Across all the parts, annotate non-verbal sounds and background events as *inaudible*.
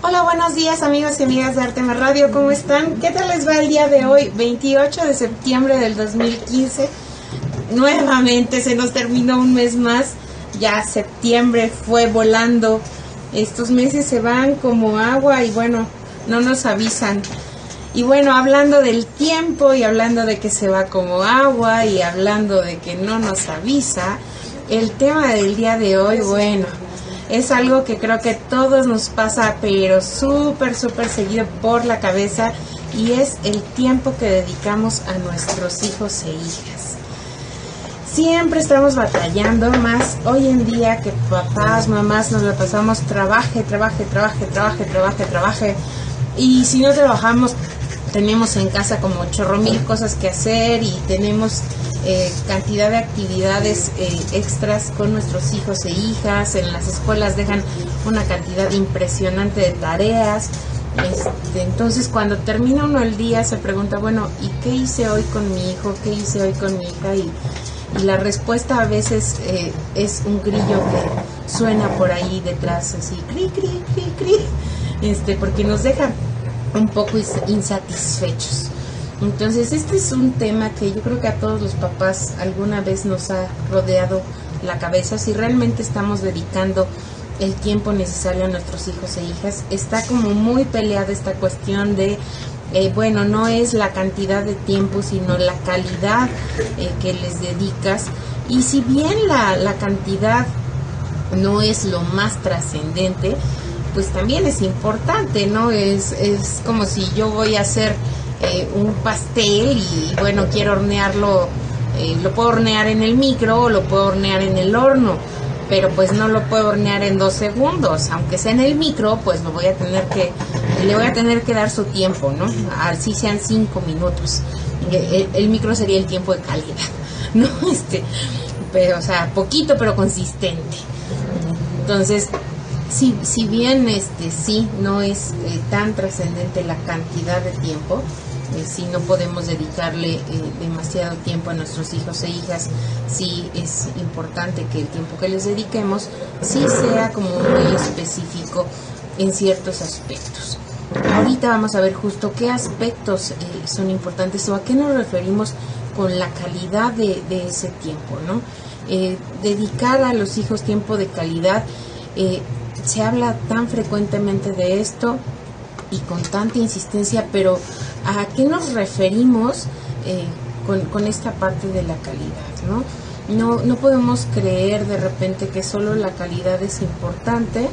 Hola, buenos días amigos y amigas de Artema Radio, ¿cómo están? ¿Qué tal les va el día de hoy, 28 de septiembre del 2015? Nuevamente se nos terminó un mes más, ya septiembre fue volando, estos meses se van como agua y bueno, no nos avisan. Y bueno, hablando del tiempo y hablando de que se va como agua y hablando de que no nos avisa, el tema del día de hoy, bueno, es algo que creo que todos nos pasa, pero súper, súper seguido por la cabeza y es el tiempo que dedicamos a nuestros hijos e hijas. Siempre estamos batallando, más hoy en día que papás, mamás nos la pasamos trabaje, trabaje, trabaje, trabaje, trabaje, trabaje. Y si no trabajamos, tenemos en casa como chorro mil cosas que hacer y tenemos eh, cantidad de actividades eh, extras con nuestros hijos e hijas. En las escuelas dejan una cantidad impresionante de tareas. Este, entonces cuando termina uno el día se pregunta, bueno, ¿y qué hice hoy con mi hijo? ¿Qué hice hoy con mi hija? Y, la respuesta a veces eh, es un grillo que suena por ahí detrás, así, cri, cri, cri, cri, este, porque nos deja un poco insatisfechos. Entonces, este es un tema que yo creo que a todos los papás alguna vez nos ha rodeado la cabeza. Si realmente estamos dedicando el tiempo necesario a nuestros hijos e hijas, está como muy peleada esta cuestión de, eh, bueno, no es la cantidad de tiempo, sino la calidad eh, que les dedicas. Y si bien la, la cantidad no es lo más trascendente, pues también es importante, ¿no? Es, es como si yo voy a hacer eh, un pastel y bueno, quiero hornearlo, eh, lo puedo hornear en el micro o lo puedo hornear en el horno, pero pues no lo puedo hornear en dos segundos, aunque sea en el micro, pues lo voy a tener que, le voy a tener que dar su tiempo, ¿no? Así sean cinco minutos. El, micro sería el tiempo de calidad, *laughs* ¿no? Este, pero, o sea, poquito pero consistente. Entonces, si, si bien este sí no es eh, tan trascendente la cantidad de tiempo, eh, si no podemos dedicarle eh, demasiado tiempo a nuestros hijos e hijas, sí es importante que el tiempo que les dediquemos sí sea como muy específico en ciertos aspectos. Ahorita vamos a ver justo qué aspectos eh, son importantes o a qué nos referimos con la calidad de, ese tiempo, ¿no? dedicar a los hijos tiempo de calidad, se habla tan frecuentemente de esto, y con tanta insistencia, pero ¿a qué nos referimos eh, con, esta parte de la calidad? ¿no? No, podemos creer de repente que solo la calidad es importante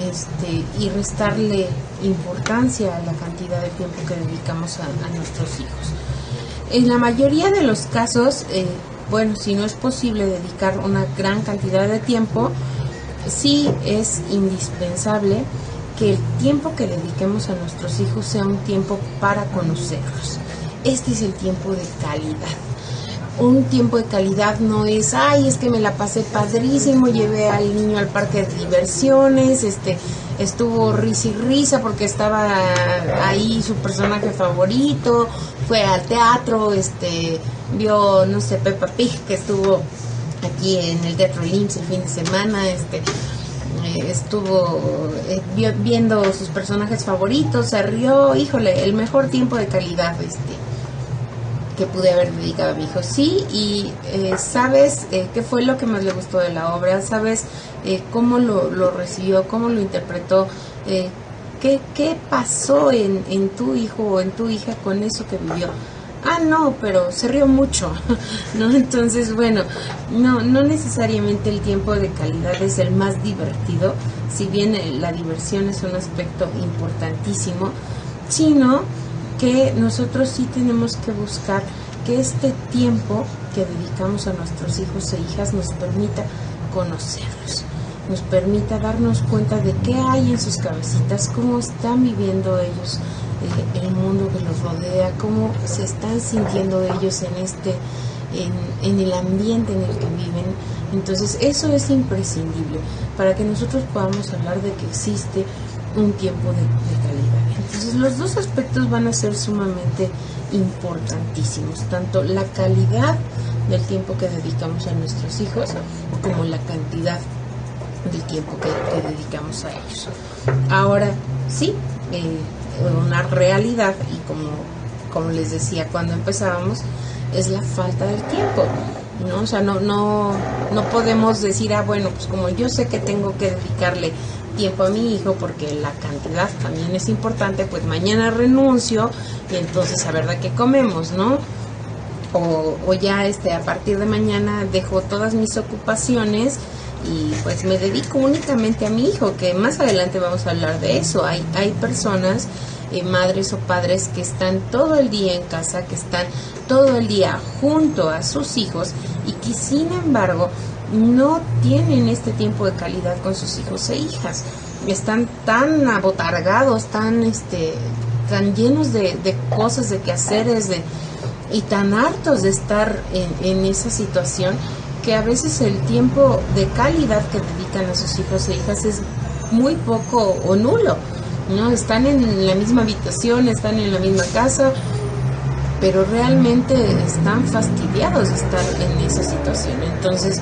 este, y restarle importancia a la cantidad de tiempo que dedicamos a, nuestros hijos. En la mayoría de los casos, eh, bueno, si no es posible dedicar una gran cantidad de tiempo, sí es indispensable que el tiempo que dediquemos a nuestros hijos sea un tiempo para conocerlos. Este es el tiempo de calidad. Un tiempo de calidad no es, ay, es que me la pasé padrísimo, llevé al niño al parque de diversiones, este, estuvo risa y risa porque estaba ahí su personaje favorito, fue al teatro, este, vio, no sé, Peppa Pig que estuvo aquí en el Teatro Lynch el fin de semana, este, estuvo eh, viendo sus personajes favoritos, se rió, híjole, el mejor tiempo de calidad este que pude haber dedicado a mi hijo. Sí, y eh, sabes qué fue lo que más le gustó de la obra, sabes cómo lo, lo, recibió, cómo lo interpretó, qué, qué pasó en, en tu hijo o en tu hija con eso que vivió ah, no, pero se rió mucho, *laughs* ¿no? Entonces, bueno, no, no necesariamente el tiempo de calidad es el más divertido, si bien eh, la diversión es un aspecto importantísimo, sino que nosotros sí tenemos que buscar que este tiempo que dedicamos a nuestros hijos e hijas nos permita conocerlos. nos permita darnos cuenta de qué hay en sus cabecitas, cómo están viviendo ellos eh, el mundo que los rodea, cómo se están sintiendo ellos en este, en, el ambiente en el que viven. Entonces eso es imprescindible para que nosotros podamos hablar de que existe un tiempo de, calidad. Entonces los dos aspectos van a ser sumamente importantísimos, tanto la calidad del tiempo que dedicamos a nuestros hijos como la cantidad del tiempo que, dedicamos a ellos. Ahora, sí, eh, una realidad y como, como les decía cuando empezábamos, es la falta del tiempo. ¿no? O sea, no, no, no podemos decir, ah, bueno, pues como yo sé que tengo que dedicarle tiempo a mi hijo porque la cantidad también es importante, pues mañana renuncio y entonces a ver de qué comemos, ¿no? O, o ya este, a partir de mañana dejo todas mis ocupaciones y pues me dedico únicamente a mi hijo, que más adelante vamos a hablar de eso. Hay, hay personas, eh, madres o padres, que están todo el día en casa, que están todo el día junto a sus hijos y que sin embargo no tienen este tiempo de calidad con sus hijos e hijas. Están tan abotargados, tan, este, tan llenos de, de cosas, de quehaceres, de, y tan hartos de estar en, en esa situación que a veces el tiempo de calidad que dedican a sus hijos e hijas es muy poco o nulo. ¿no? Están en la misma habitación, están en la misma casa, pero realmente están fastidiados de estar en esa situación. Entonces,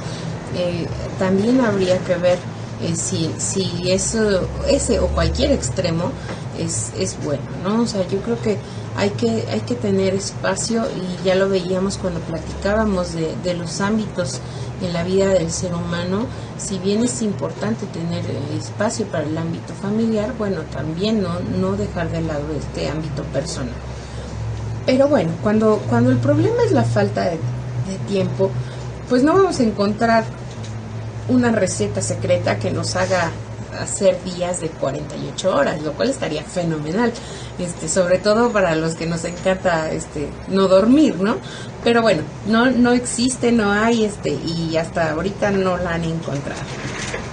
eh, también habría que ver eh, si, si eso, ese o cualquier extremo es, es bueno, ¿no? O sea, yo creo que hay que, hay que tener espacio y ya lo veíamos cuando platicábamos de, los ámbitos en la vida del ser humano, si bien es importante tener espacio para el ámbito familiar, bueno, también no, no dejar de lado este ámbito personal. Pero bueno, cuando, cuando el problema es la falta de, de tiempo, pues no vamos a encontrar una receta secreta que nos haga hacer días de 48 horas, lo cual estaría fenomenal, este, sobre todo para los que nos encanta este, no dormir, ¿no? Pero bueno, no, no existe, no hay, este, y hasta ahorita no la han encontrado.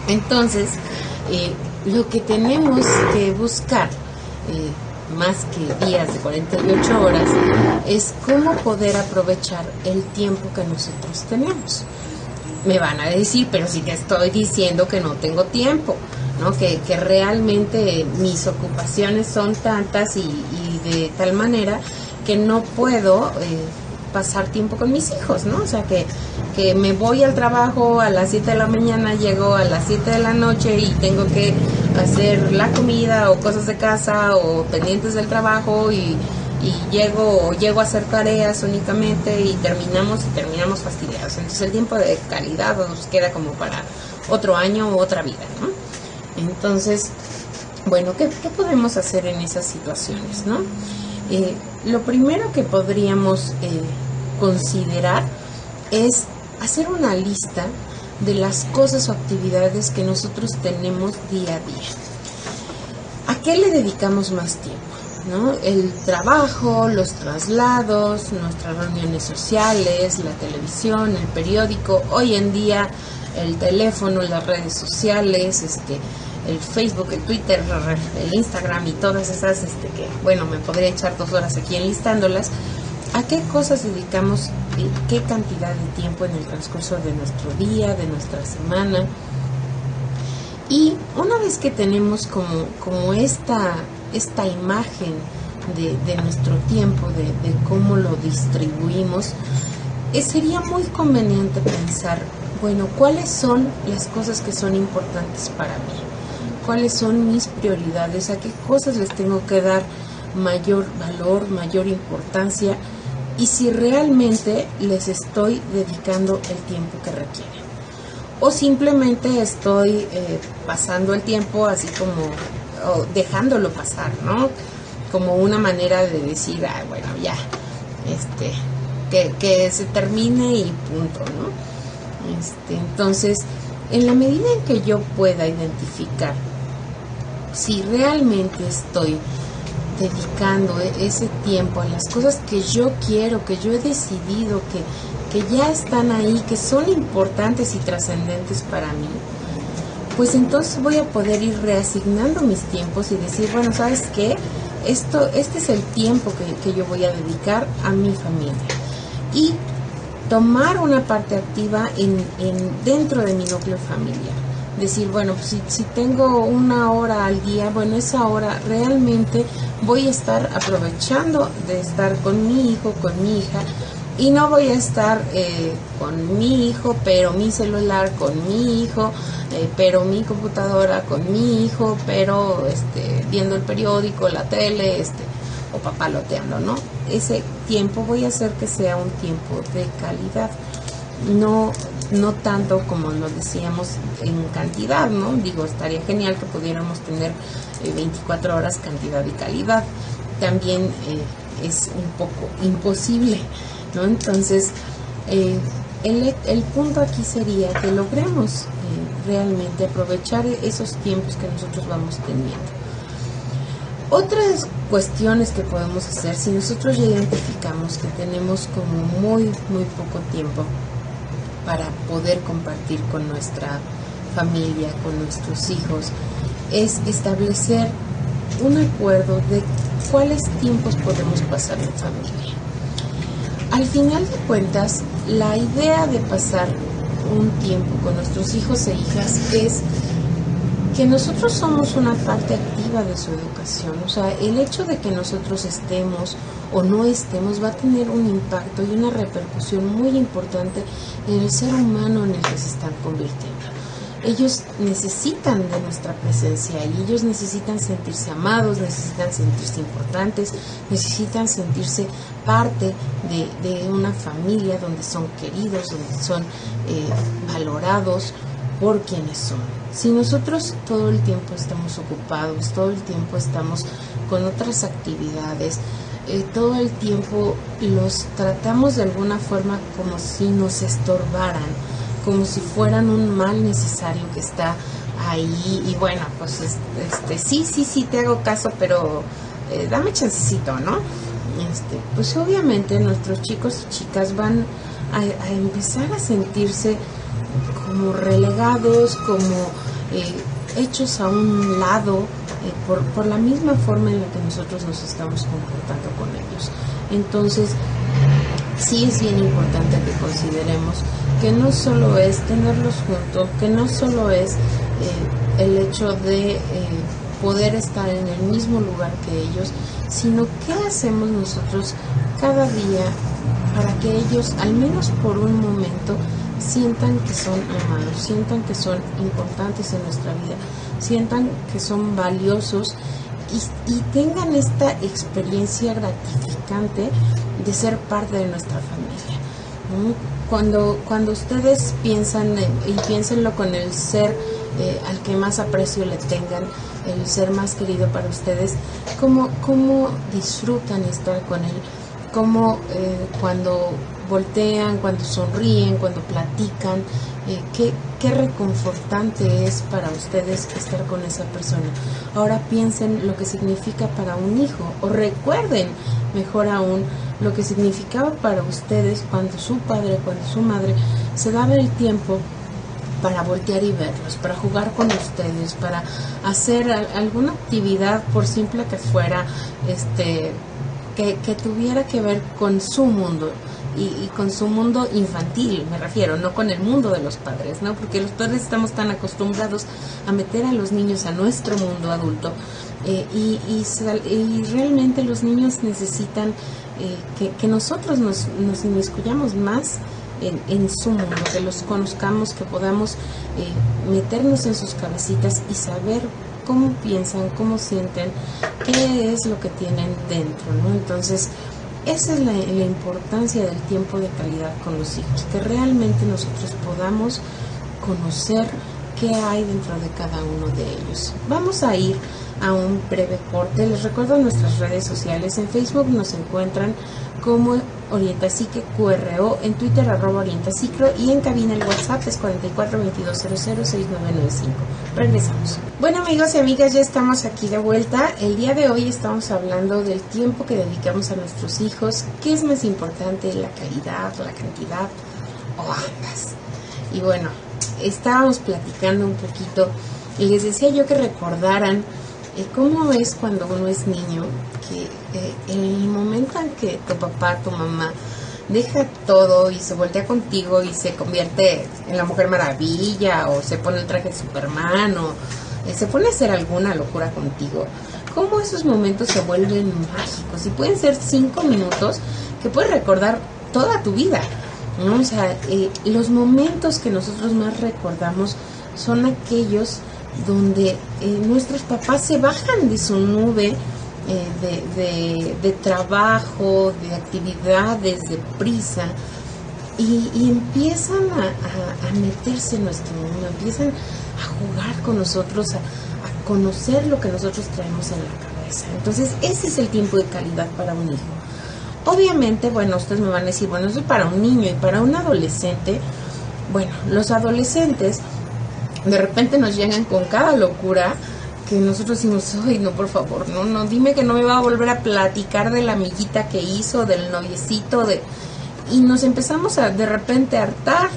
Entonces, eh, lo que tenemos que buscar, eh, más que días de 48 horas, es cómo poder aprovechar el tiempo que nosotros tenemos. Me van a decir, pero si te estoy diciendo que no tengo tiempo. Que, realmente mis ocupaciones son tantas y, de tal manera que no puedo eh, pasar tiempo con mis hijos, ¿no? O sea, que, que me voy al trabajo a las 7 de la mañana, llego a las 7 de la noche y tengo que hacer la comida o cosas de casa o pendientes del trabajo y, y llego llego a hacer tareas únicamente y terminamos y terminamos fastidiados. Entonces el tiempo de calidad nos queda como para otro año o otra vida, ¿no? Entonces, bueno, ¿qué, podemos hacer en esas situaciones? ¿no? Eh, lo primero que podríamos eh, considerar es hacer una lista de las cosas o actividades que nosotros tenemos día a día. ¿A qué le dedicamos más tiempo? ¿no? El trabajo, los traslados, nuestras reuniones sociales, la televisión, el periódico, hoy en día el teléfono, las redes sociales, este, el Facebook, el Twitter, el Instagram y todas esas, este, que bueno, me podría echar dos horas aquí enlistándolas, ¿a qué cosas dedicamos qué cantidad de tiempo en el transcurso de nuestro día, de nuestra semana? Y una vez que tenemos como, como esta, esta imagen de, de nuestro tiempo, de, de, cómo lo distribuimos, eh, sería muy conveniente pensar, bueno, ¿cuáles son las cosas que son importantes para mí? Cuáles son mis prioridades, a qué cosas les tengo que dar mayor valor, mayor importancia y si realmente les estoy dedicando el tiempo que requieren. O simplemente estoy eh, pasando el tiempo así como dejándolo pasar, ¿no? Como una manera de decir, ah, bueno, ya, este, que, se termine y punto, ¿no? Este, entonces, en la medida en que yo pueda identificar si realmente estoy dedicando e-, ese tiempo a las cosas que yo quiero, que yo he decidido, que, que ya están ahí, que son importantes y trascendentes para mí, pues entonces voy a poder ir reasignando mis tiempos y decir, bueno, ¿sabes qué? Esto, este es el tiempo que, que yo voy a dedicar a mi familia. Y tomar una parte activa en, en dentro de mi núcleo familiar. Decir, bueno, pues si, si tengo una hora al día, bueno, esa hora realmente voy a estar aprovechando de estar con mi hijo, con mi hija, y no voy a estar eh, con mi hijo, pero mi celular con mi hijo, eh, pero mi computadora con mi hijo, pero este, viendo el periódico, la tele, este, o papaloteando, ¿no? Ese tiempo voy a hacer que sea un tiempo de calidad, no, no tanto como lo decíamos en cantidad, ¿no? Digo, estaría genial que pudiéramos tener 24 eh, horas cantidad y calidad. También es un poco imposible ¿no? Entonces, eh, el, el, punto aquí sería que logremos eh, realmente aprovechar esos tiempos que nosotros vamos teniendo. Otras cuestiones que podemos hacer, si nosotros ya identificamos que tenemos como muy, muy poco tiempo para poder compartir con nuestra familia, con nuestros hijos, es establecer un acuerdo de cuáles tiempos podemos pasar en familia. Al final de cuentas, la idea de pasar un tiempo con nuestros hijos e hijas es que nosotros somos una parte de su educación. O sea, el hecho de que nosotros estemos o no estemos va a tener un impacto y una repercusión muy importante en el ser humano en el que se están convirtiendo ellos necesitan de nuestra presencia y ellos necesitan sentirse amados, necesitan sentirse importantes, necesitan sentirse parte de, una familia donde son queridos, donde son eh, valorados por quienes son. Si nosotros todo el tiempo estamos ocupados, todo el tiempo estamos con otras actividades, eh, todo el tiempo los tratamos de alguna forma como si nos estorbaran, como si fueran un mal necesario que está ahí y bueno, pues este, sí, sí, sí, te hago caso, pero eh, dame chancecito, ¿no? Este, pues obviamente nuestros chicos y chicas van a, empezar a sentirse como relegados, como eh, hechos a un lado eh, por, por la misma forma en la que nosotros nos estamos comportando con ellos. Entonces, sí es bien importante que consideremos que no solo es tenerlos juntos, que no solo es eh, el hecho de poder estar en el mismo lugar que ellos, sino qué hacemos nosotros cada día para que ellos, al menos por un momento, sientan que son amados, sientan que son importantes en nuestra vida, sientan que son valiosos y, tengan esta experiencia gratificante de ser parte de nuestra familia. Cuando, cuando ustedes piensan y piénsenlo con el ser eh, al que más aprecio le tengan, el ser más querido para ustedes, cómo, cómo disfrutan estar con él, cómo eh, cuando voltean, cuando sonríen, cuando platican, eh, qué, qué reconfortante es para ustedes estar con esa persona. Ahora piensen lo que significa para un hijo o recuerden mejor aún lo que significaba para ustedes cuando su padre, cuando su madre se daba el tiempo para voltear y verlos, para jugar con ustedes, para hacer alguna actividad por simple que fuera, este, que, que tuviera que ver con su mundo y, con su mundo infantil, me refiero, no con el mundo de los padres, ¿no? Porque los padres estamos tan acostumbrados a meter a los niños a nuestro mundo adulto eh, y, y, realmente los niños necesitan eh, que, nosotros nos, nos inmiscuyamos más en, en, su mundo, que los conozcamos, que podamos eh, meternos en sus cabecitas y saber cómo piensan, cómo sienten, qué es lo que tienen dentro, ¿no? Entonces, esa es la, importancia del tiempo de calidad con los hijos, que realmente nosotros podamos conocer qué hay dentro de cada uno de ellos. Vamos a ir a un breve corte. Les recuerdo nuestras redes sociales. En Facebook nos encuentran como Orientasique QRO, en Twitter arroba Orientaciclo y en cabina el WhatsApp es 4422006995. Regresamos. Bueno amigos y amigas, ya estamos aquí de vuelta. El día de hoy estamos hablando del tiempo que dedicamos a nuestros hijos. ¿Qué es más importante, la calidad, la cantidad o ambas? Y bueno, estábamos platicando un poquito y les decía yo que recordaran cómo es cuando uno es niño, que eh, el momento en que tu papá, tu mamá, deja todo y se voltea contigo y se convierte en la Mujer Maravilla o se pone el traje de Superman o eh, se pone a hacer alguna locura contigo, cómo esos momentos se vuelven mágicos y pueden ser cinco minutos que puedes recordar toda tu vida. ¿no? O sea, eh, los momentos que nosotros más recordamos son aquellos donde eh, nuestros papás se bajan de su nube eh, de, trabajo, de actividades, de prisa, y, empiezan a, meterse en nuestro mundo, empiezan a jugar con nosotros, a, conocer lo que nosotros traemos en la cabeza. Entonces, ese es el tiempo de calidad para un hijo. Obviamente, bueno, ustedes me van a decir, bueno, eso es para un niño y para un adolescente. Bueno, los adolescentes de repente nos llegan con cada locura que nosotros decimos, ay, no, por favor, no, no, dime que no me va a volver a platicar de la amiguita que hizo, del noviecito, de... Y nos empezamos a de repente a hartar,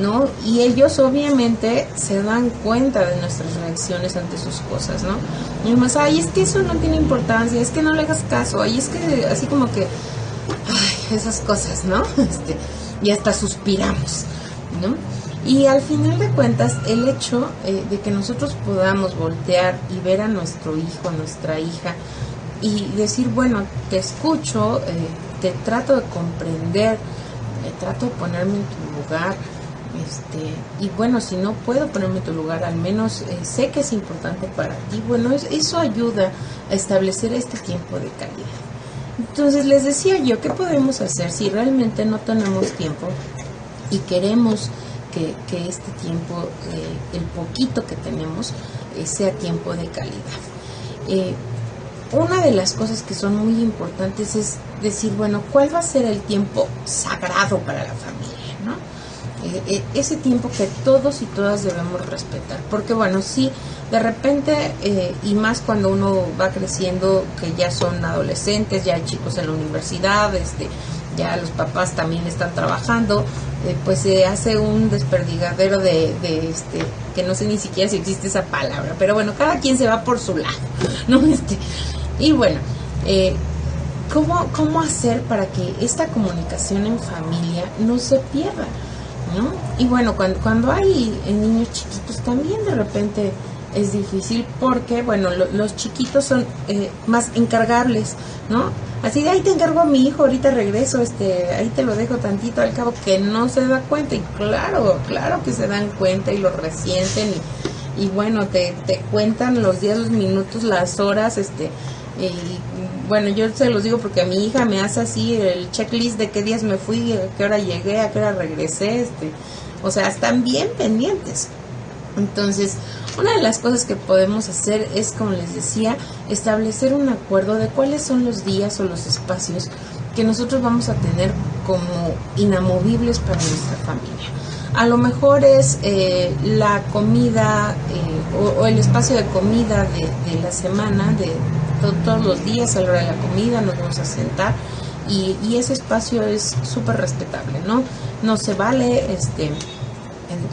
¿no? Y ellos obviamente se dan cuenta de nuestras reacciones ante sus cosas, ¿no? Y además, ay, es que eso no tiene importancia, es que no le hagas caso, ay, es que así como que, ay, esas cosas, ¿no? *laughs* Este, y hasta suspiramos, ¿no? Y al final de cuentas, el hecho eh, de que nosotros podamos voltear y ver a nuestro hijo, nuestra hija, y decir, bueno, te escucho, eh, te trato de comprender, eh, trato de ponerme en tu lugar, este, y bueno, si no puedo ponerme en tu lugar, al menos sé que es importante para ti, bueno, eso ayuda a establecer este tiempo de calidad. Entonces les decía yo, ¿qué podemos hacer si realmente no tenemos tiempo y queremos que, este tiempo, eh, el poquito que tenemos, eh, sea tiempo de calidad. Eh, una de las cosas que son muy importantes es decir, bueno, ¿cuál va a ser el tiempo sagrado para la familia? ese tiempo que todos y todas debemos respetar. Porque bueno, sí, de repente, y más cuando uno va creciendo, que ya son adolescentes, ya hay chicos en la universidad, este, ya los papás también están trabajando, eh, pues se hace un desperdigadero de, este, que no sé ni siquiera si existe esa palabra, pero bueno, cada quien se va por su lado, *laughs* ¿no? Este, y bueno, eh, ¿cómo, ¿cómo hacer para que esta comunicación en familia no se pierda? ¿no? Y bueno, cuando, cuando hay niños chiquitos también de repente es difícil porque, bueno, los chiquitos son eh, más encargables, ¿no? Así de ahí te encargo a mi hijo, ahorita regreso, este, ahí te lo dejo tantito al cabo, que no se da cuenta. Y claro, claro que se dan cuenta y lo resienten y, y bueno, te, te cuentan los días, los minutos, las horas, este, y bueno, yo se los digo porque mi hija me hace así el checklist de qué días me fui, a qué hora llegué, a qué hora regresé, este, o sea, están bien pendientes. Entonces, una de las cosas que podemos hacer es, como les decía, establecer un acuerdo de cuáles son los días o los espacios que nosotros vamos a tener como inamovibles para nuestra familia. A lo mejor es eh, la comida eh, o, el espacio de comida de, la semana, de todos los días a la hora de la comida, nos vamos a sentar y, y ese espacio es súper respetable, ¿no? No se vale este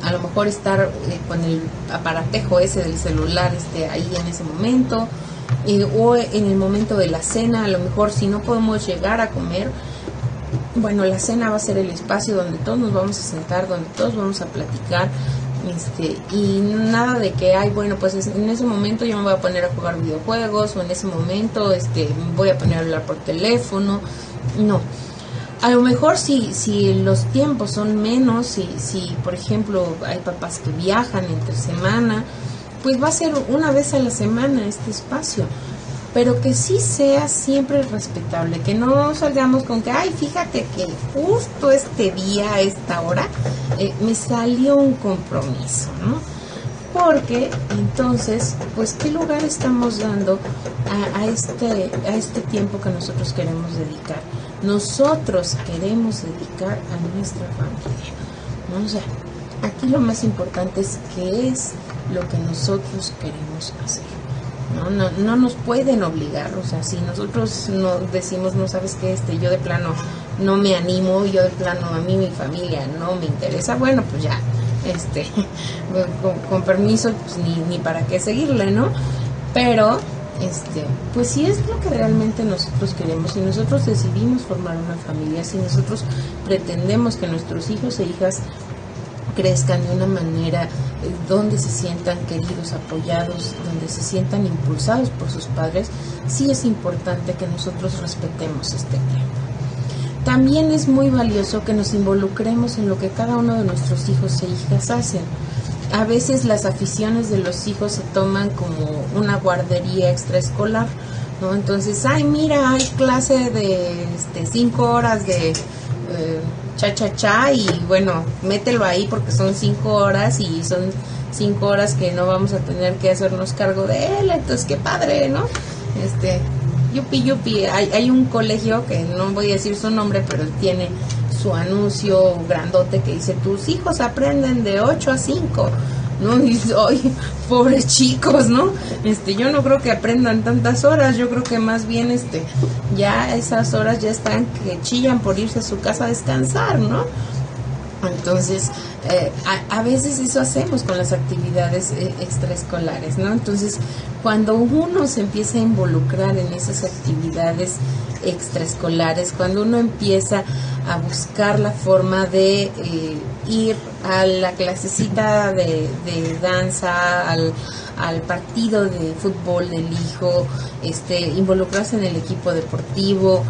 a lo mejor estar eh, con el aparatejo ese del celular este, ahí en ese momento, eh, o en el momento de la cena, a lo mejor si no podemos llegar a comer, bueno, la cena va a ser el espacio donde todos nos vamos a sentar, donde todos vamos a platicar, este, y nada de que, ay, bueno, pues en ese momento yo me voy a poner a jugar videojuegos, o en ese momento este, voy a poner a hablar por teléfono, no a lo mejor si, si los tiempos son menos, si, si por ejemplo hay papás que viajan entre semana, pues va a ser una vez a la semana este espacio, pero que sí sea siempre respetable, que no salgamos con que, ay, fíjate que justo este día, a esta hora, eh, me salió un compromiso, ¿no? Porque entonces, pues, ¿qué lugar estamos dando a, a, este, a este tiempo que nosotros queremos dedicar? Nosotros queremos dedicar a nuestra familia. O sea, aquí lo más importante es qué es lo que nosotros queremos hacer. ¿no? No, no nos pueden obligar, o sea, si nosotros no decimos, no sabes qué, este, yo de plano no me animo, yo de plano a mí mi familia no me interesa, bueno, pues ya, este, *laughs* con, permiso, pues ni, ni para qué seguirle, ¿no? Pero, este, pues si es lo que realmente nosotros queremos, si nosotros decidimos formar una familia, si nosotros pretendemos que nuestros hijos e hijas crezcan de una manera eh, donde se sientan queridos, apoyados, donde se sientan impulsados por sus padres, sí es importante que nosotros respetemos este tiempo. También es muy valioso que nos involucremos en lo que cada uno de nuestros hijos e hijas hacen. A veces las aficiones de los hijos se toman como una guardería extraescolar, ¿no? Entonces, ay, mira, hay clase de este, cinco horas de eh, cha cha cha y bueno, mételo ahí porque son cinco horas y son cinco horas que no vamos a tener que hacernos cargo de él, entonces qué padre, ¿no? Este, yupi yupi, hay, hay un colegio que no voy a decir su nombre, pero tiene su anuncio grandote que dice, tus hijos aprenden de 8 a 5. ¿no? *laughs* Y ay, pobres chicos, ¿no? Este, yo no creo que aprendan tantas horas, yo creo que más bien este ya esas horas ya están que chillan por irse a su casa a descansar, ¿no? Entonces, eh, a, veces eso hacemos con las actividades eh, extraescolares, ¿no? Entonces, cuando uno se empieza a involucrar en esas actividades extraescolares, cuando uno empieza a buscar la forma de eh, ir a la clasecita de, danza, al, al, partido de fútbol del hijo, este, involucrarse en el equipo deportivo,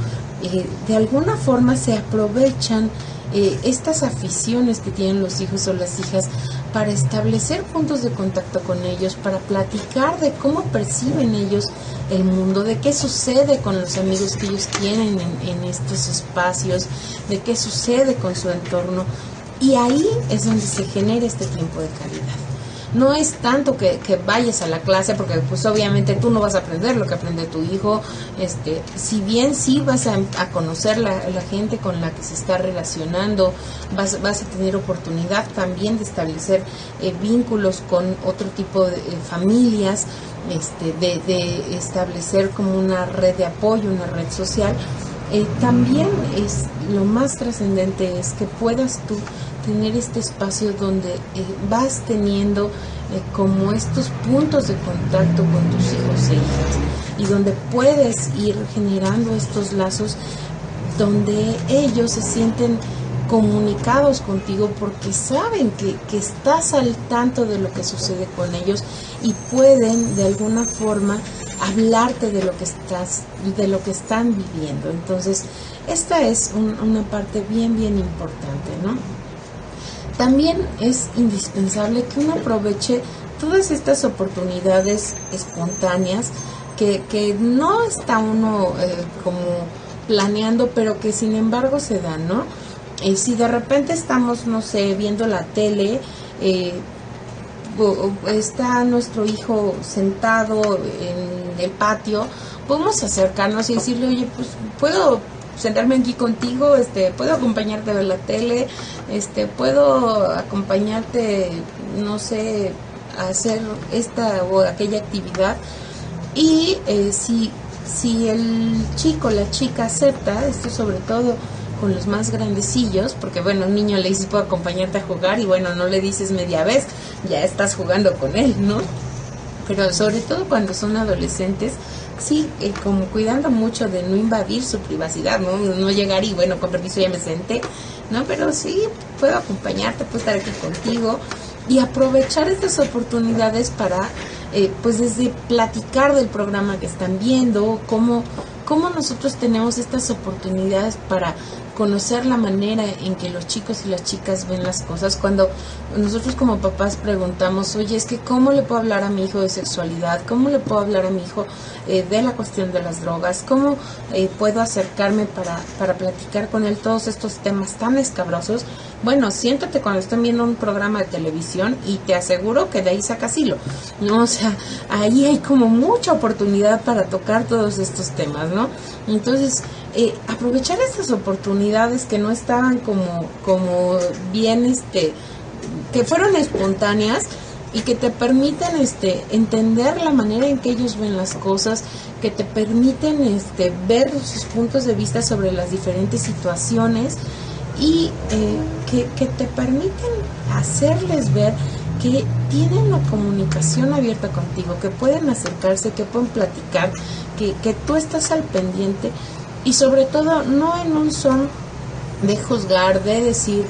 de alguna forma se aprovechan eh, estas aficiones que tienen los hijos o las hijas para establecer puntos de contacto con ellos, para platicar de cómo perciben ellos el mundo, de qué sucede con los amigos que ellos tienen en, en estos espacios, de qué sucede con su entorno. Y ahí es donde se genera este tiempo de calidad no es tanto que, vayas a la clase, porque pues obviamente tú no vas a aprender lo que aprende tu hijo, este, si bien sí vas a, conocer la, la, gente con la que se está relacionando, vas, vas a tener oportunidad también de establecer eh, vínculos con otro tipo de eh, familias, este, de, de, establecer como una red de apoyo, una red social. Eh, también es lo más trascendente es que puedas tú tener este espacio donde eh, vas teniendo eh, como estos puntos de contacto con tus hijos e hijas y donde puedes ir generando estos lazos donde ellos se sienten comunicados contigo porque saben que, que, estás al tanto de lo que sucede con ellos y pueden de alguna forma hablarte de lo que estás de lo que están viviendo. Entonces esta es una parte bien bien importante no también es indispensable que uno aproveche todas estas oportunidades espontáneas que, que no está uno eh, como planeando, pero que sin embargo se dan, ¿no? Eh, si de repente estamos, no sé, viendo la tele, eh, está nuestro hijo sentado en el patio, podemos acercarnos y decirle, oye, pues puedo sentarme aquí contigo, este, puedo acompañarte a ver la tele, este, puedo acompañarte, no sé, a hacer esta o aquella actividad. Y eh, si, si el chico, la chica acepta, esto sobre todo con los más grandecillos, porque bueno, un niño le dices puedo acompañarte a jugar y bueno, no le dices media vez, ya estás jugando con él, ¿no? Pero sobre todo cuando son adolescentes, sí, eh, como cuidando mucho de no invadir su privacidad, ¿no? No llegar y bueno, con permiso ya me senté, ¿no? Pero sí, puedo acompañarte, puedo estar aquí contigo y aprovechar estas oportunidades para, eh, pues desde platicar del programa que están viendo, cómo, cómo nosotros tenemos estas oportunidades para conocer la manera en que los chicos y las chicas ven las cosas. Cuando nosotros como papás preguntamos, oye, es que ¿cómo le puedo hablar a mi hijo de sexualidad? ¿Cómo le puedo hablar a mi hijo eh, de la cuestión de las drogas? ¿Cómo eh, puedo acercarme para, para platicar con él todos estos temas tan escabrosos? Bueno, siéntate cuando estén viendo un programa de televisión y te aseguro que de ahí sacas hilo. ¿no? O sea, ahí hay como mucha oportunidad para tocar todos estos temas, ¿no? Entonces, eh, aprovechar estas oportunidades que no estaban como, como bien, este, que fueron espontáneas y que te permiten este entender la manera en que ellos ven las cosas, que te permiten este ver sus puntos de vista sobre las diferentes situaciones y eh, que, que, te permiten hacerles ver que tienen la comunicación abierta contigo, que pueden acercarse, que pueden platicar, que, que tú estás al pendiente y sobre todo no en un son de juzgar, de decir,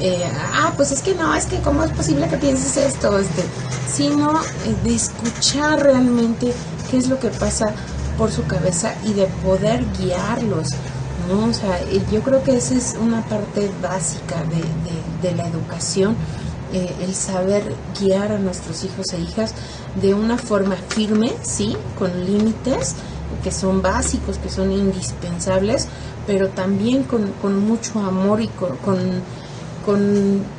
eh, ah, pues es que no, es que cómo es posible que pienses esto, este, sino eh, de escuchar realmente qué es lo que pasa por su cabeza y de poder guiarlos. ¿no? O sea, eh, yo creo que esa es una parte básica de, de, la educación, el saber guiar a nuestros hijos e hijas de una forma firme, sí, con límites que son básicos, que son indispensables, pero también con, con mucho amor y con, con,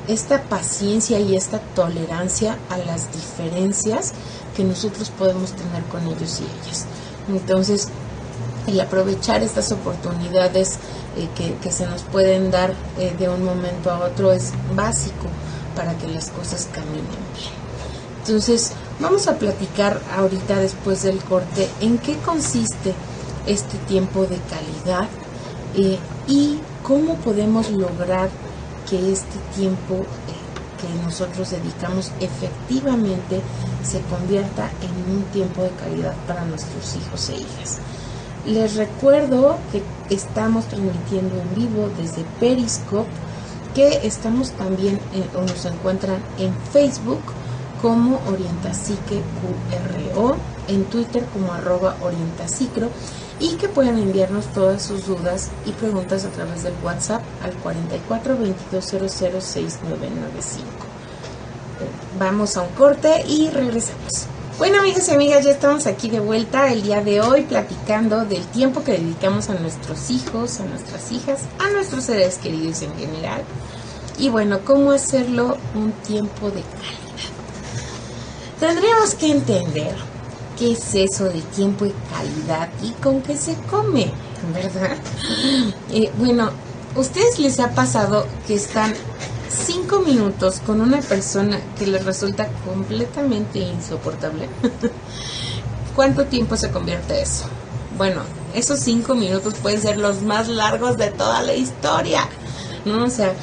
esta paciencia y esta tolerancia a las diferencias que nosotros podemos tener con ellos y ellas. Entonces, el aprovechar estas oportunidades eh, que, se nos pueden dar eh, de un momento a otro es básico para que las cosas caminen bien. Entonces, vamos a platicar ahorita después del corte en qué consiste este tiempo de calidad eh, y cómo podemos lograr que este tiempo eh, que nosotros dedicamos efectivamente se convierta en un tiempo de calidad para nuestros hijos e hijas. Les recuerdo que estamos transmitiendo en vivo desde Periscope, que estamos también o nos encuentran en Facebook como Orientasique QRO, en Twitter como arroba Orientacicro y que puedan enviarnos todas sus dudas y preguntas a través del WhatsApp al 44 22 6995. Vamos a un corte y regresamos. Bueno amigos y amigas, ya estamos aquí de vuelta el día de hoy platicando del tiempo que dedicamos a nuestros hijos, a nuestras hijas, a nuestros seres queridos en general. Y bueno, ¿cómo hacerlo un tiempo de calidad? Tendríamos que entender qué es eso de tiempo y calidad y con qué se come, ¿verdad? Eh, bueno, ¿ustedes les ha pasado que están cinco minutos con una persona que les resulta completamente insoportable? *laughs* ¿Cuánto tiempo se convierte eso? Bueno, esos cinco minutos pueden ser los más largos de toda la historia, ¿no? O sea,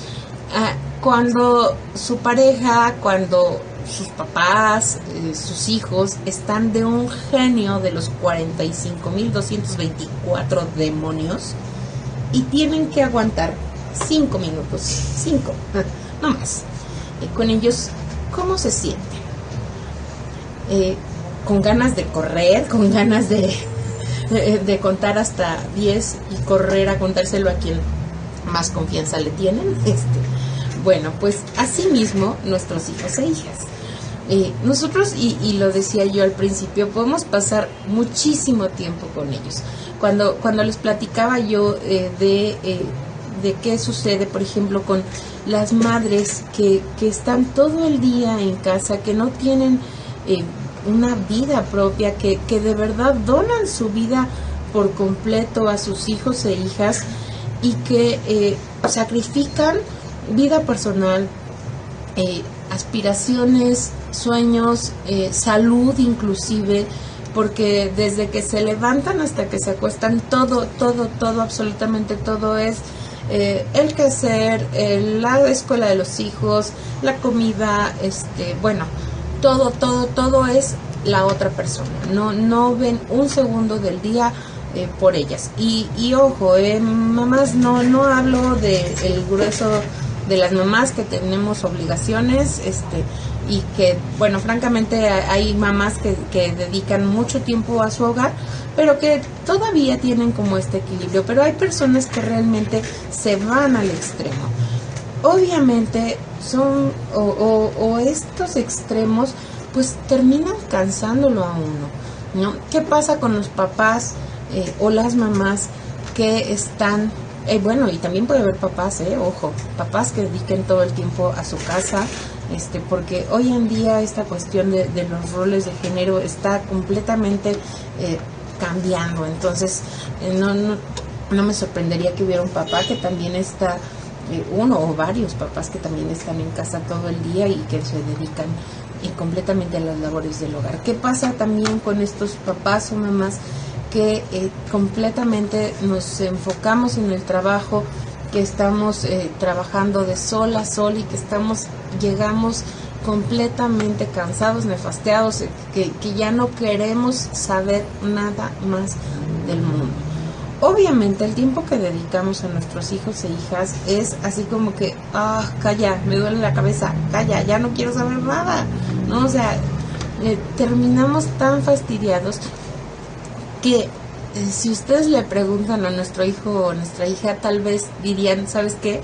ah, cuando su pareja, cuando sus papás, eh, sus hijos, están de un genio de los 45.224 demonios y tienen que aguantar 5 minutos, 5, *laughs* no más. con ellos, ¿cómo se sienten? Eh, con ganas de correr, con ganas de, *laughs* de, contar hasta 10 y correr a contárselo a quien más confianza le tienen. Este, bueno, pues así mismo nuestros hijos e hijas. Eh, nosotros, y, lo decía yo al principio, podemos pasar muchísimo tiempo con ellos. Cuando, cuando les platicaba yo eh, de, eh, de qué sucede, por ejemplo, con las madres que, que están todo el día en casa, que no tienen una vida propia, que, que de verdad donan su vida por completo a sus hijos e hijas y que sacrifican vida personal, aspiraciones, sueños, eh, salud inclusive, porque desde que se levantan hasta que se acuestan, todo, todo, todo, absolutamente todo es eh, el quehacer, la escuela de los hijos, la comida, este, bueno, todo, todo, todo es la otra persona. No, no ven un segundo del día eh, por ellas. Y, y ojo, eh, mamás, no, no hablo del el grueso de las mamás que tenemos obligaciones, este, y que, bueno, francamente hay mamás que, que dedican mucho tiempo a su hogar, pero que todavía tienen como este equilibrio, pero hay personas que realmente se van al extremo. Obviamente son, o, o, estos extremos, pues terminan cansándolo a uno, ¿no? ¿Qué pasa con los papás eh, o las mamás que están eh, bueno, y también puede haber papás, eh, ojo, papás que dediquen todo el tiempo a su casa, este, porque hoy en día esta cuestión de, los roles de género está completamente eh, cambiando, entonces eh, no, no, no me sorprendería que hubiera un papá que también está, uno o varios papás que también están en casa todo el día y que se dedican completamente a las labores del hogar. ¿Qué pasa también con estos papás o mamás? Que eh, completamente nos enfocamos en el trabajo que estamos eh, trabajando de sol a sol y que estamos, llegamos completamente cansados, nefasteados, eh, que, que ya no queremos saber nada más del mundo. Obviamente el tiempo que dedicamos a nuestros hijos e hijas es así como que, ah, calla, me duele la cabeza, calla, ya no quiero saber nada, ¿no? O sea, terminamos tan fastidiados que eh, si ustedes le preguntan a nuestro hijo o nuestra hija, tal vez dirían, ¿sabes qué?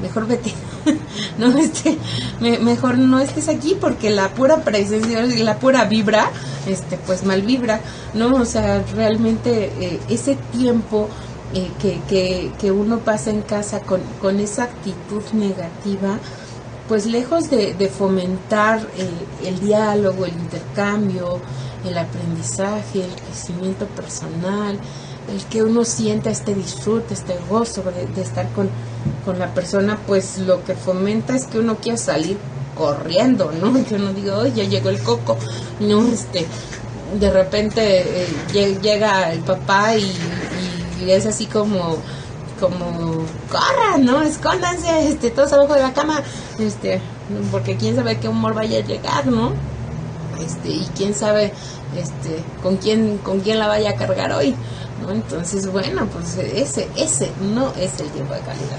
Mejor vete, *laughs* no este, mejor no estés aquí porque la pura presencia y la pura vibra, este, pues mal vibra, ¿no? O sea, realmente eh, ese tiempo que, que, que, uno pasa en casa con, con esa actitud negativa, pues lejos de, fomentar el, diálogo, el intercambio, el aprendizaje, el crecimiento personal, el que uno sienta este disfrute, este gozo de, estar con, la persona, pues lo que fomenta es que uno quiera salir corriendo, ¿no? *laughs* Que uno diga, oye, ya llegó el coco, ¿no? Este, de repente eh, llega el papá y es así como como corran, ¿no? Escóndanse, este, todos abajo de la cama, este, porque quién sabe qué humor vaya a llegar, ¿no? Este, y quién sabe, este, con quién, con quién la vaya a cargar hoy, ¿no? Entonces, bueno, pues ese, ese no es el tiempo de calidad,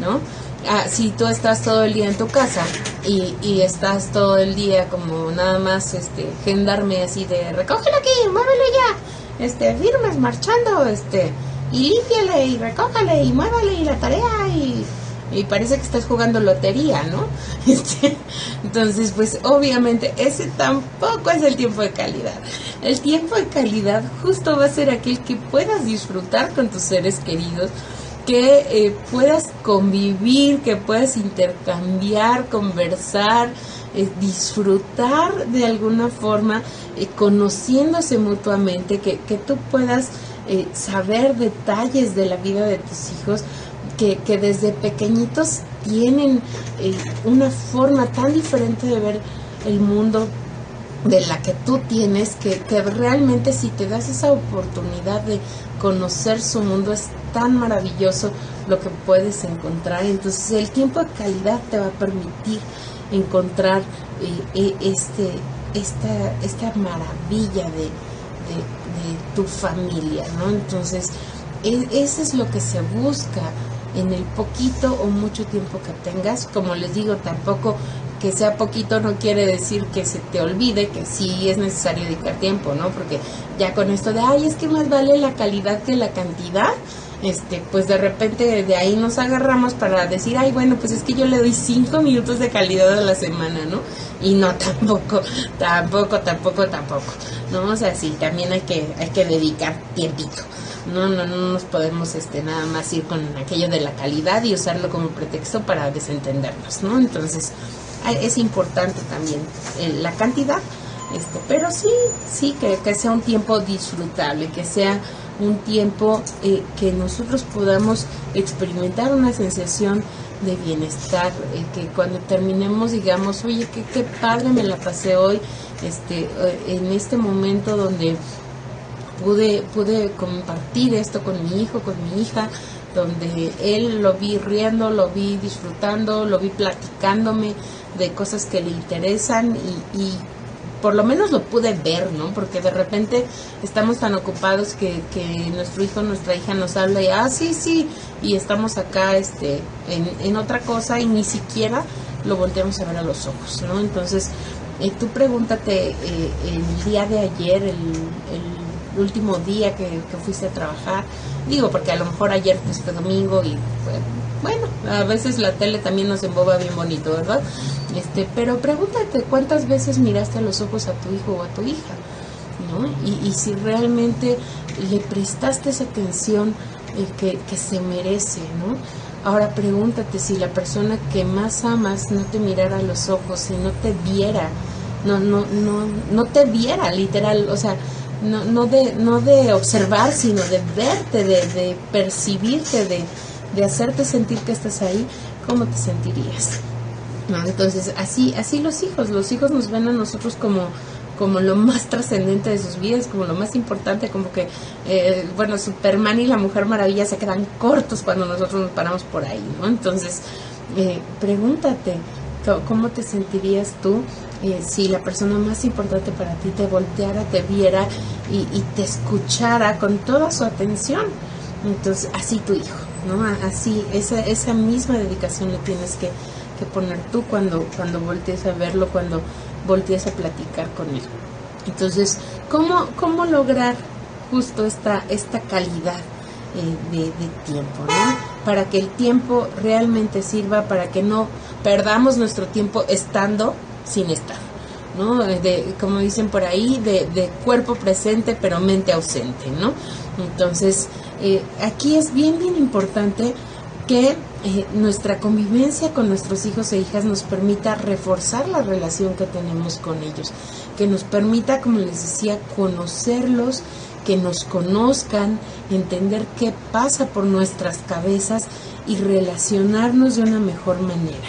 ¿no? Ah, si tú estás todo el día en tu casa y, estás todo el día como nada más, este, gendarme así de, recógelo aquí, muévelo ya, este, firmes, marchando, este, y límpiale y recójale y muévale y la tarea y, y parece que estás jugando lotería, ¿no? *laughs* Este, entonces, pues obviamente ese tampoco es el tiempo de calidad. El tiempo de calidad justo va a ser aquel que puedas disfrutar con tus seres queridos, que eh, puedas convivir, que puedas intercambiar, conversar, eh, disfrutar de alguna forma, eh, conociéndose mutuamente, que, que tú puedas eh, saber detalles de la vida de tus hijos que, desde pequeñitos tienen eh, una forma tan diferente de ver el mundo de la que tú tienes, que, que realmente si te das esa oportunidad de conocer su mundo es tan maravilloso lo que puedes encontrar. Entonces el tiempo de calidad te va a permitir encontrar eh, este, esta, esta maravilla de, de, tu familia, ¿no? Entonces, e, eso es lo que se busca en el poquito o mucho tiempo que tengas. Como les digo, tampoco que sea poquito no quiere decir que se te olvide que sí es necesario dedicar tiempo, ¿no? Porque ya con esto de, ay, es que más vale la calidad que la cantidad, este, pues de repente de ahí nos agarramos para decir, ay, bueno, pues es que yo le doy cinco minutos de calidad a la semana, ¿no? Y no, *laughs* tampoco, tampoco, tampoco, tampoco. ¿no? O sea, sí, también hay que, hay que dedicar tiempito. No, no, no nos podemos este, nada más ir con aquello de la calidad y usarlo como pretexto para desentendernos, ¿no? Entonces, es importante también eh, la cantidad, este, pero sí, sí, que, que, sea un tiempo disfrutable, que sea un tiempo eh, que nosotros podamos experimentar una sensación de bienestar, eh, que cuando terminemos digamos, oye, qué, qué padre me la pasé hoy, este, en este momento donde pude, pude compartir esto con mi hijo, con mi hija, donde él lo vi riendo, lo vi disfrutando, lo vi platicándome de cosas que le interesan y, por lo menos lo pude ver, ¿no? Porque de repente estamos tan ocupados que, que nuestro hijo, nuestra hija nos habla y, ah, sí, sí, y estamos acá este, en, en otra cosa y ni siquiera lo volteamos a ver a los ojos, ¿no? Entonces, eh, tú pregúntate eh, el día de ayer, el, último día que, fuiste a trabajar, digo, porque a lo mejor ayer fue domingo y bueno, a veces la tele también nos emboba bien bonito, ¿verdad? Este, pero pregúntate cuántas veces miraste a los ojos a tu hijo o a tu hija, ¿no? Y, y si realmente le prestaste esa atención eh, que, que se merece, ¿no? Ahora pregúntate si la persona que más amas no te mirara a los ojos, si no te viera, no, no, no, no te viera literal, o sea, no, no, de, no de observar, sino de verte, de, de percibirte, de, de hacerte sentir que estás ahí, ¿cómo te sentirías? Entonces, así, así los hijos, los hijos nos ven a nosotros como como lo más *laughs* trascendente de sus vidas, como lo más importante, como que, eh, bueno, Superman y la Mujer Maravilla se quedan cortos cuando nosotros nos paramos por ahí, ¿no? Entonces, eh, pregúntate, ¿cómo te sentirías tú eh, si la persona más importante para ti te volteara, te viera y, te escuchara con toda su atención? Entonces, así tu hijo, ¿no? Así, esa, esa misma dedicación le tienes que, que poner tú cuando, cuando voltees a verlo, cuando voltees a platicar con él. Entonces, ¿cómo, cómo lograr justo esta, esta calidad eh, de, tiempo, Para que el tiempo realmente sirva, para que no perdamos nuestro tiempo estando sin estar, ¿no? De, como dicen por ahí, de, de cuerpo presente pero mente ausente, ¿no? Entonces, eh, aquí es bien, bien importante que eh, nuestra convivencia con nuestros hijos e hijas nos permita reforzar la relación que tenemos con ellos, que nos permita, como les decía, conocerlos, que nos conozcan, entender qué pasa por nuestras cabezas y relacionarnos de una mejor manera.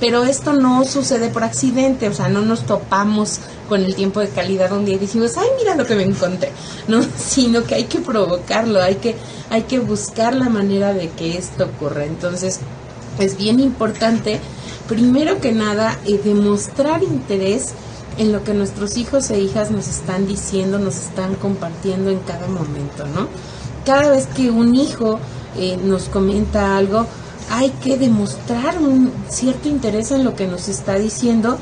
Pero esto no sucede por accidente, o sea, no nos topamos con el tiempo de calidad un día y decimos, ay, mira lo que me encontré, ¿no? *laughs* Sino que hay que provocarlo, hay que, hay que buscar la manera de que esto ocurra. Entonces, es bien importante, primero que nada, eh, demostrar interés en lo que nuestros hijos e hijas nos están diciendo, nos están compartiendo en cada momento, ¿no? Cada vez que un hijo eh, nos comenta algo, hay que demostrar un cierto interés en lo que nos está diciendo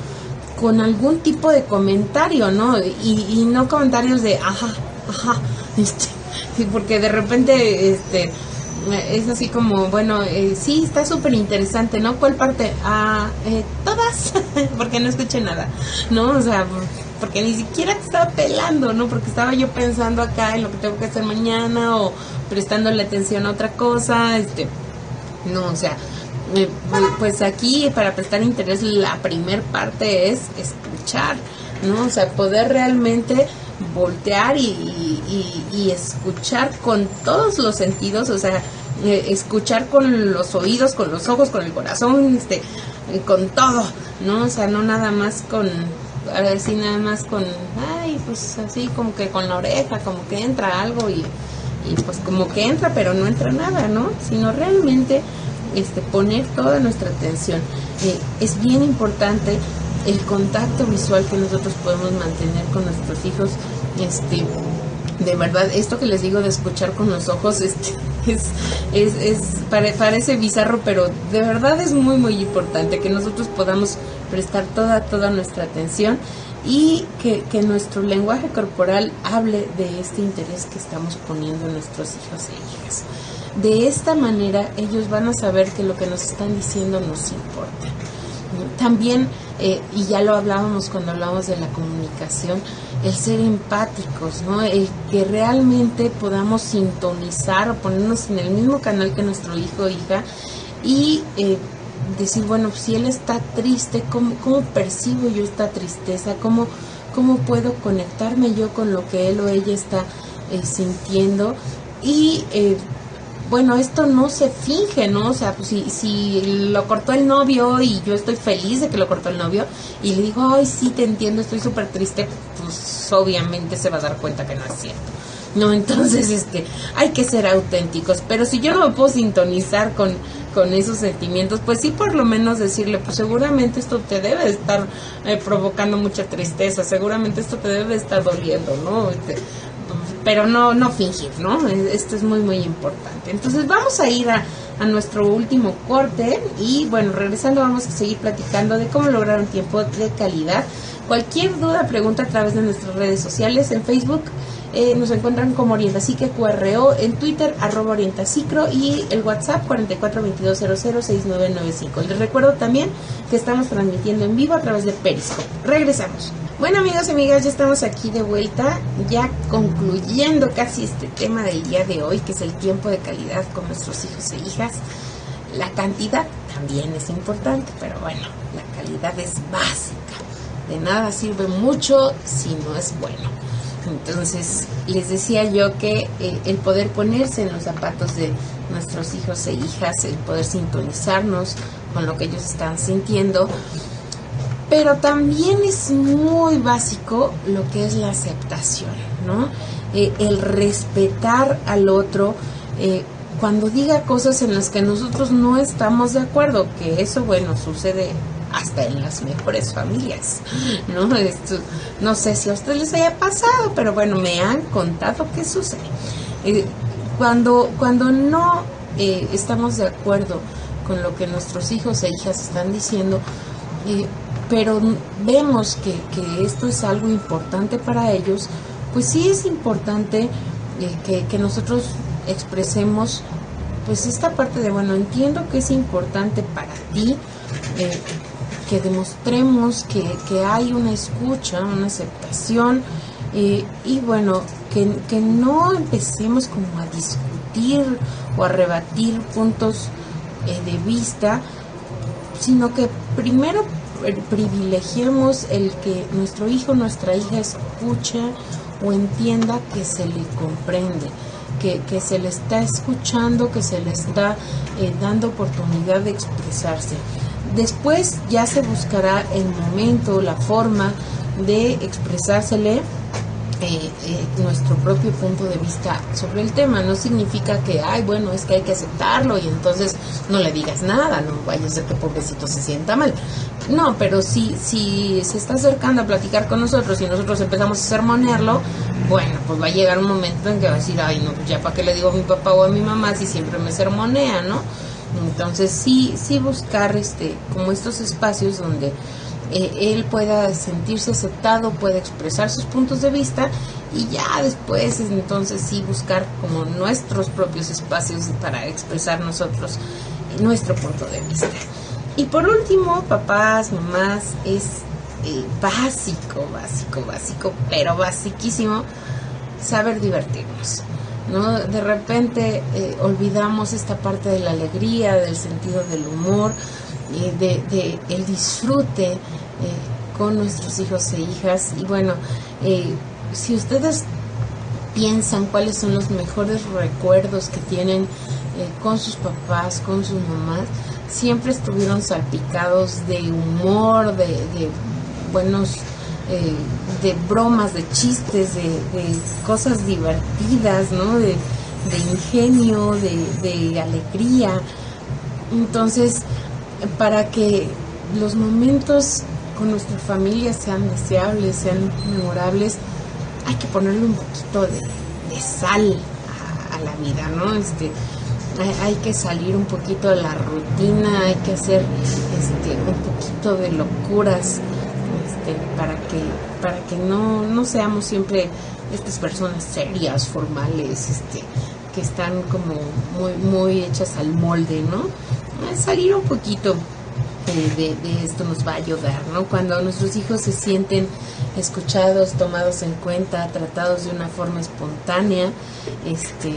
con algún tipo de comentario, ¿no? Y, no comentarios de, ajá, ajá, *laughs* este, porque de repente, este, es así como, bueno, eh, sí, está súper interesante, ¿no? ¿Cuál parte? Ah, eh, todas, *laughs* porque no escuché nada, ¿no? O sea, porque ni siquiera estaba pelando, ¿no? Porque estaba yo pensando acá en lo que tengo que hacer mañana o prestándole atención a otra cosa, este no, o sea, pues aquí para prestar interés la primer parte es escuchar, ¿no? O sea, poder realmente voltear y, y, escuchar con todos los sentidos, o sea, eh, escuchar con los oídos, con los ojos, con el corazón, este, con todo, ¿no? O sea, no nada más con, ahora decir nada más con, ay, pues así como que con la oreja, como que entra algo y y pues como que entra pero no entra nada, ¿no? Sino realmente este, poner toda nuestra atención. Eh, es bien importante el contacto visual que nosotros podemos mantener con nuestros hijos. Este, de verdad, esto que les digo de escuchar con los ojos *laughs* este, es, es, es parece bizarro, pero de verdad es muy, muy importante que nosotros podamos prestar toda, toda nuestra atención y que, que, nuestro lenguaje corporal hable de este interés que estamos poniendo en nuestros hijos e hijas. De esta manera ellos van a saber que lo que nos están diciendo nos importa. También, eh, y ya lo hablábamos cuando hablábamos de la comunicación, el ser empáticos, ¿no? El que realmente podamos sintonizar o ponernos en el mismo canal que nuestro hijo o hija y eh, decir, bueno, si él está triste, ¿cómo, cómo percibo yo esta tristeza? ¿Cómo, ¿Cómo puedo conectarme yo con lo que él o ella está eh, sintiendo? Y eh, bueno, esto no se finge, ¿no? O sea, pues si, si lo cortó el novio y yo estoy feliz de que lo cortó el novio y le digo, ay, sí, te entiendo, estoy súper triste, pues obviamente se va a dar cuenta que no es cierto. No, *laughs* entonces este, hay que ser auténticos, pero si yo no me puedo sintonizar con, con esos sentimientos, pues sí por lo menos decirle, pues seguramente esto te debe estar eh, provocando mucha tristeza, seguramente esto te debe estar doliendo, ¿no? Este, pero no, no fingir, ¿no? Esto es muy, muy importante. Entonces vamos a ir a, a nuestro último corte y bueno, regresando vamos a seguir platicando de cómo lograr un tiempo de calidad. Cualquier duda, pregunta a través de nuestras redes sociales en Facebook eh, nos encuentran como Orientasique QRO, en Twitter arroba Orientacicro y el WhatsApp 4422006995. Les recuerdo también que estamos transmitiendo en vivo a través de Periscope. Regresamos. Bueno amigos y amigas, ya estamos aquí de vuelta, ya concluyendo casi este tema del día de hoy, que es el tiempo de calidad con nuestros hijos e hijas. La cantidad también es importante, pero bueno, la calidad es básica. De nada sirve mucho si no es bueno. Entonces, les decía yo que eh, el poder ponerse en los zapatos de nuestros hijos e hijas, el poder sintonizarnos con lo que ellos están sintiendo, pero también es muy básico lo que es la aceptación, ¿no? Eh, el respetar al otro eh, cuando diga cosas en las que nosotros no estamos de acuerdo, que eso, bueno, sucede hasta en las mejores familias, ¿no? Esto, no sé si a ustedes les haya pasado, pero bueno, me han contado qué sucede. Eh, cuando, cuando no estamos de acuerdo con lo que nuestros hijos e hijas están diciendo, pero vemos que, que, esto es algo importante para ellos, pues sí es importante eh, que, nosotros expresemos pues esta parte de, bueno, entiendo que es importante para ti, eh, que demostremos que, que, hay una escucha, una aceptación, eh, y bueno, que, que, no empecemos como a discutir o a rebatir puntos de vista, sino que primero privilegiemos el que nuestro hijo, nuestra hija escuche o entienda que se le comprende, que, que se le está escuchando, que se le está eh, dando oportunidad de expresarse. Después ya se buscará el momento, la forma de expresársele eh, eh, nuestro propio punto de vista sobre el tema. No significa que, ay, bueno, es que hay que aceptarlo y entonces no le digas nada, no vaya a ser que pobrecito se sienta mal. No, pero si, si se está acercando a platicar con nosotros y nosotros empezamos a sermonearlo, bueno, pues va a llegar un momento en que va a decir, ay, no, pues ya para qué le digo a mi papá o a mi mamá si siempre me sermonea, ¿no? Entonces sí, sí buscar este, como estos espacios donde eh, él pueda sentirse aceptado, pueda expresar sus puntos de vista y ya después entonces sí buscar como nuestros propios espacios para expresar nosotros nuestro punto de vista. Y por último, papás, mamás, es eh, básico, básico, básico, pero basiquísimo saber divertirnos. ¿No? De repente eh, olvidamos esta parte de la alegría, del sentido del humor, de, de, el disfrute eh, con nuestros hijos e hijas. Y bueno, eh, si ustedes piensan cuáles son los mejores recuerdos que tienen eh, con sus papás, con sus mamás, siempre estuvieron salpicados de humor, de, de buenos, de bromas, de chistes, de, cosas divertidas, ¿no? De, ingenio, de, alegría. Entonces, para que los momentos con nuestra familia sean deseables, sean memorables, hay que ponerle un poquito de, sal a, la vida, ¿no? Este, hay, que salir un poquito de la rutina, hay que hacer este, un poquito de locuras este, para que, para que no, no seamos siempre estas personas serias, formales, este, que están como muy, muy hechas al molde, ¿no? salir un poquito de, esto nos va a ayudar, ¿no? Cuando nuestros hijos se sienten escuchados, tomados en cuenta, tratados de una forma espontánea, este,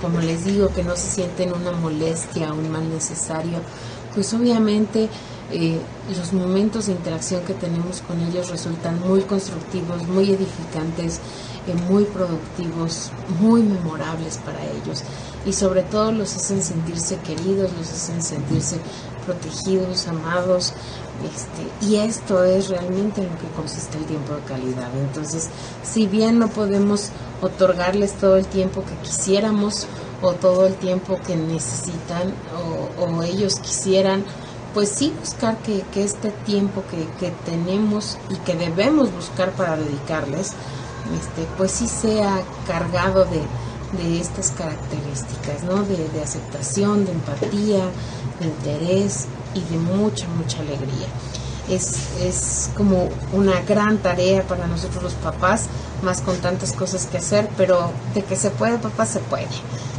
como les digo, que no se sienten una molestia un mal necesario, pues obviamente eh, los momentos de interacción que tenemos con ellos resultan muy constructivos, muy edificantes, eh, muy productivos, muy memorables para ellos y sobre todo los hacen sentirse queridos, los hacen sentirse protegidos, amados, este, y esto es realmente en lo que consiste el tiempo de calidad. Entonces, si bien no podemos otorgarles todo el tiempo que quisiéramos o todo el tiempo que necesitan o ellos quisieran, pues sí buscar que, este tiempo que, tenemos y que debemos buscar para dedicarles, este, pues sí sea cargado de, estas características, ¿no? De, de, aceptación, de empatía, de interés y de mucha, mucha alegría. Es, es como una gran tarea para nosotros los papás, más con tantas cosas que hacer, pero de que se puede, papá, se puede,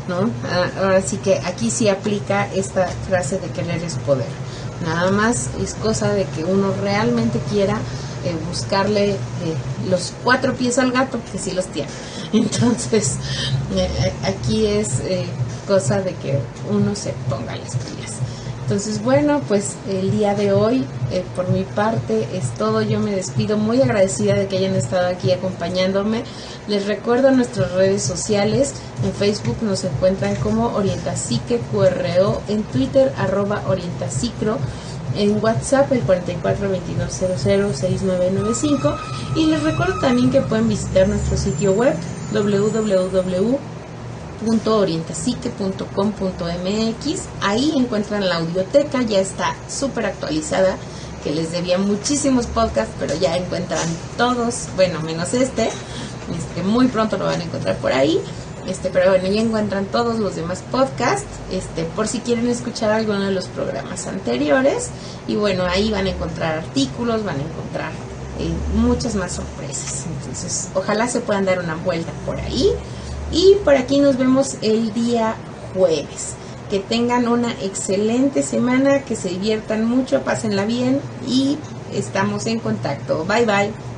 ¿no? Ah, ahora sí que aquí sí aplica esta frase de querer es poder. Nada más es cosa de que uno realmente quiera eh, buscarle eh, los cuatro pies al gato, que sí los tiene. *laughs* Entonces, eh, aquí es cosa de que uno se ponga las pilas. Entonces, bueno, pues el día de hoy, por mi parte, es todo. Yo me despido muy agradecida de que hayan estado aquí acompañándome. Les recuerdo nuestras redes sociales. En Facebook nos encuentran como Orientasique QRO, en Twitter arroba Orientacicro en WhatsApp el 4422006995 y les recuerdo también que pueden visitar nuestro sitio web www.orientasique.com.mx ahí encuentran la audioteca ya está súper actualizada que les debía muchísimos podcasts pero ya encuentran todos bueno menos este este muy pronto lo van a encontrar por ahí este, pero bueno, ya encuentran todos los demás podcasts, este, por si quieren escuchar alguno de los programas anteriores. Y bueno, ahí van a encontrar artículos, van a encontrar eh, muchas más sorpresas. Entonces, ojalá se puedan dar una vuelta por ahí. Y por aquí nos vemos el día jueves. Que tengan una excelente semana, que se diviertan mucho, pásenla bien y estamos en contacto. Bye bye.